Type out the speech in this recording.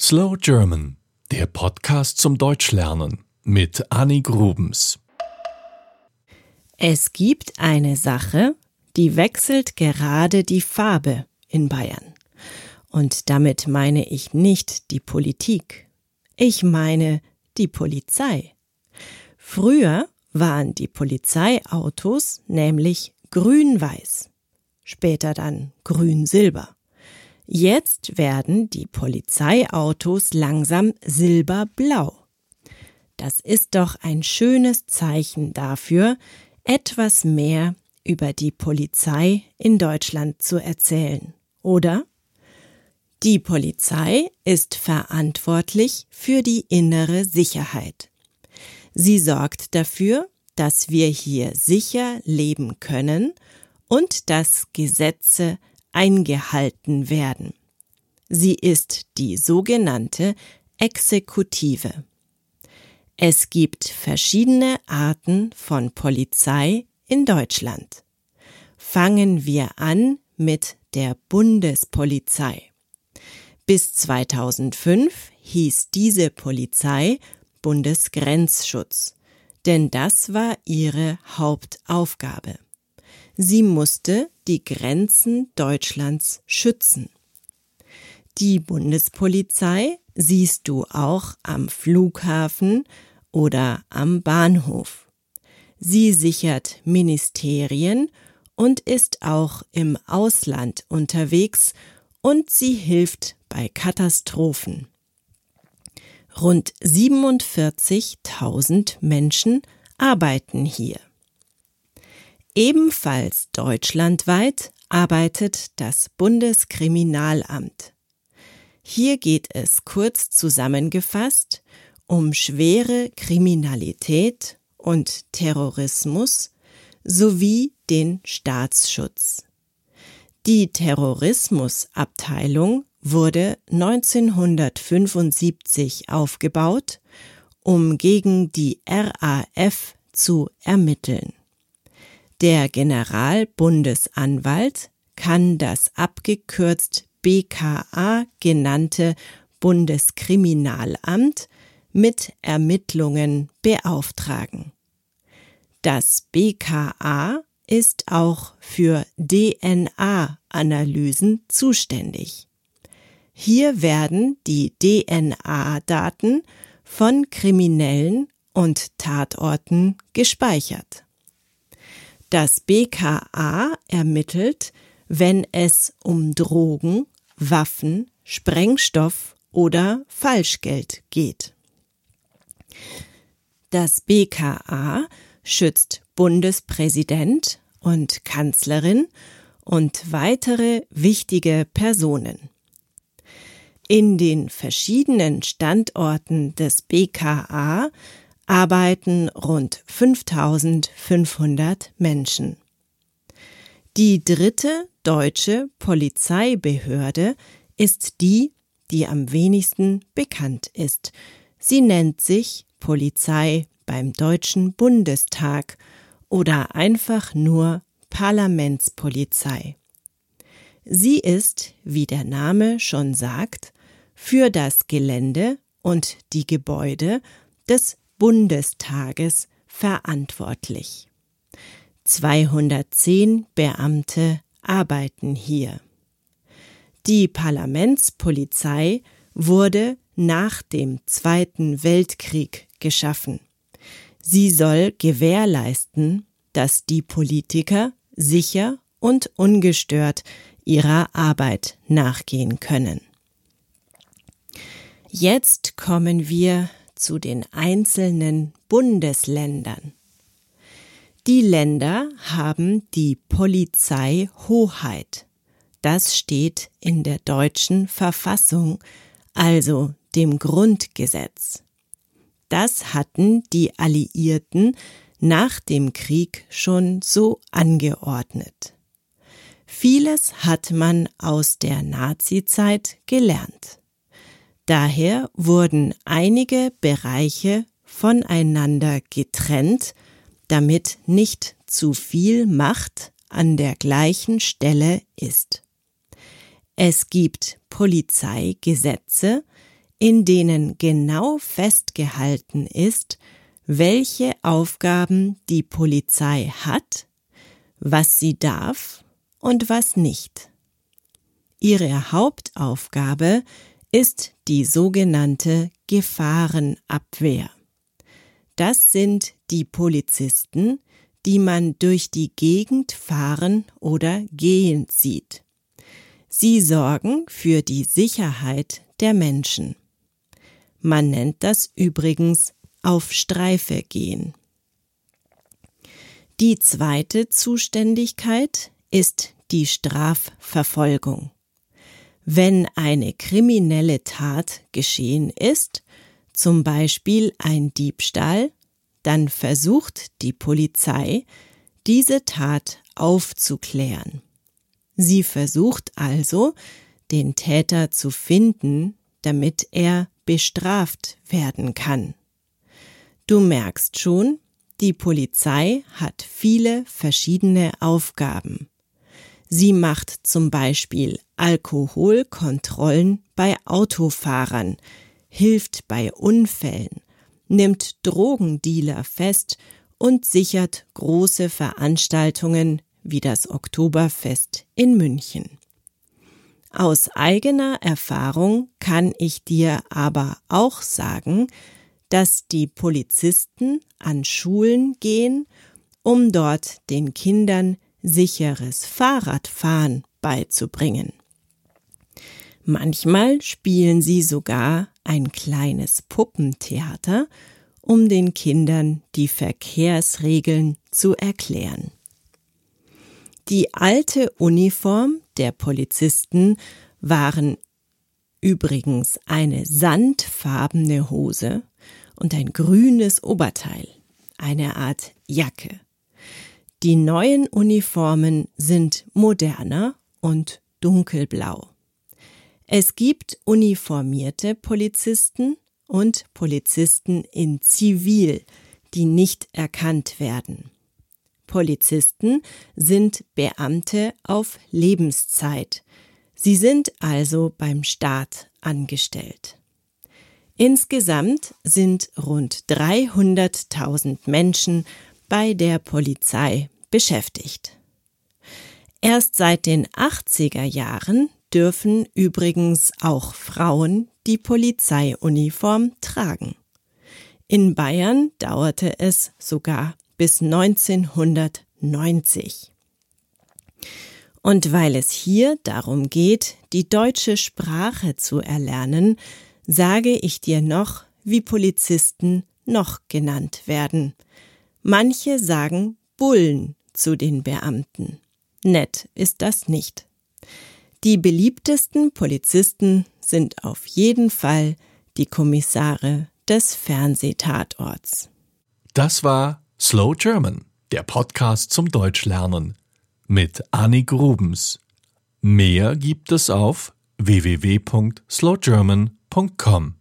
Slow German, der Podcast zum Deutschlernen mit Annie Grubens. Es gibt eine Sache, die wechselt gerade die Farbe in Bayern. Und damit meine ich nicht die Politik. Ich meine die Polizei. Früher waren die Polizeiautos nämlich grün-weiß, später dann grün-silber. Jetzt werden die Polizeiautos langsam silberblau. Das ist doch ein schönes Zeichen dafür, etwas mehr über die Polizei in Deutschland zu erzählen, oder? Die Polizei ist verantwortlich für die innere Sicherheit. Sie sorgt dafür, dass wir hier sicher leben können und dass Gesetze eingehalten werden. Sie ist die sogenannte Exekutive. Es gibt verschiedene Arten von Polizei in Deutschland. Fangen wir an mit der Bundespolizei. Bis 2005 hieß diese Polizei Bundesgrenzschutz, denn das war ihre Hauptaufgabe. Sie musste die Grenzen Deutschlands schützen. Die Bundespolizei siehst du auch am Flughafen oder am Bahnhof. Sie sichert Ministerien und ist auch im Ausland unterwegs und sie hilft bei Katastrophen. Rund 47.000 Menschen arbeiten hier. Ebenfalls deutschlandweit arbeitet das Bundeskriminalamt. Hier geht es kurz zusammengefasst um schwere Kriminalität und Terrorismus sowie den Staatsschutz. Die Terrorismusabteilung wurde 1975 aufgebaut, um gegen die RAF zu ermitteln. Der Generalbundesanwalt kann das abgekürzt BKA genannte Bundeskriminalamt mit Ermittlungen beauftragen. Das BKA ist auch für DNA-Analysen zuständig. Hier werden die DNA-Daten von Kriminellen und Tatorten gespeichert. Das BKA ermittelt, wenn es um Drogen, Waffen, Sprengstoff oder Falschgeld geht. Das BKA schützt Bundespräsident und Kanzlerin und weitere wichtige Personen. In den verschiedenen Standorten des BKA arbeiten rund 5500 Menschen. Die dritte deutsche Polizeibehörde ist die, die am wenigsten bekannt ist. Sie nennt sich Polizei beim Deutschen Bundestag oder einfach nur Parlamentspolizei. Sie ist, wie der Name schon sagt, für das Gelände und die Gebäude des Bundestages verantwortlich. 210 Beamte arbeiten hier. Die Parlamentspolizei wurde nach dem Zweiten Weltkrieg geschaffen. Sie soll gewährleisten, dass die Politiker sicher und ungestört ihrer Arbeit nachgehen können. Jetzt kommen wir zu den einzelnen Bundesländern. Die Länder haben die Polizeihoheit. Das steht in der deutschen Verfassung, also dem Grundgesetz. Das hatten die Alliierten nach dem Krieg schon so angeordnet. Vieles hat man aus der Nazizeit gelernt. Daher wurden einige Bereiche voneinander getrennt, damit nicht zu viel Macht an der gleichen Stelle ist. Es gibt Polizeigesetze, in denen genau festgehalten ist, welche Aufgaben die Polizei hat, was sie darf und was nicht. Ihre Hauptaufgabe ist die sogenannte Gefahrenabwehr. Das sind die Polizisten, die man durch die Gegend fahren oder gehen sieht. Sie sorgen für die Sicherheit der Menschen. Man nennt das übrigens auf Streife gehen. Die zweite Zuständigkeit ist die Strafverfolgung. Wenn eine kriminelle Tat geschehen ist, zum Beispiel ein Diebstahl, dann versucht die Polizei, diese Tat aufzuklären. Sie versucht also, den Täter zu finden, damit er bestraft werden kann. Du merkst schon, die Polizei hat viele verschiedene Aufgaben. Sie macht zum Beispiel Alkoholkontrollen bei Autofahrern, hilft bei Unfällen, nimmt Drogendealer fest und sichert große Veranstaltungen wie das Oktoberfest in München. Aus eigener Erfahrung kann ich dir aber auch sagen, dass die Polizisten an Schulen gehen, um dort den Kindern sicheres Fahrradfahren beizubringen. Manchmal spielen sie sogar ein kleines Puppentheater, um den Kindern die Verkehrsregeln zu erklären. Die alte Uniform der Polizisten waren übrigens eine sandfarbene Hose und ein grünes Oberteil, eine Art Jacke. Die neuen Uniformen sind moderner und dunkelblau. Es gibt uniformierte Polizisten und Polizisten in Zivil, die nicht erkannt werden. Polizisten sind Beamte auf Lebenszeit. Sie sind also beim Staat angestellt. Insgesamt sind rund 300.000 Menschen bei der Polizei beschäftigt. Erst seit den 80er Jahren dürfen übrigens auch Frauen die Polizeiuniform tragen. In Bayern dauerte es sogar bis 1990. Und weil es hier darum geht, die deutsche Sprache zu erlernen, sage ich dir noch, wie Polizisten noch genannt werden. Manche sagen Bullen zu den Beamten. Nett ist das nicht. Die beliebtesten Polizisten sind auf jeden Fall die Kommissare des Fernsehtatorts. Das war Slow German, der Podcast zum Deutschlernen mit Annik Rubens. Mehr gibt es auf www.slowgerman.com.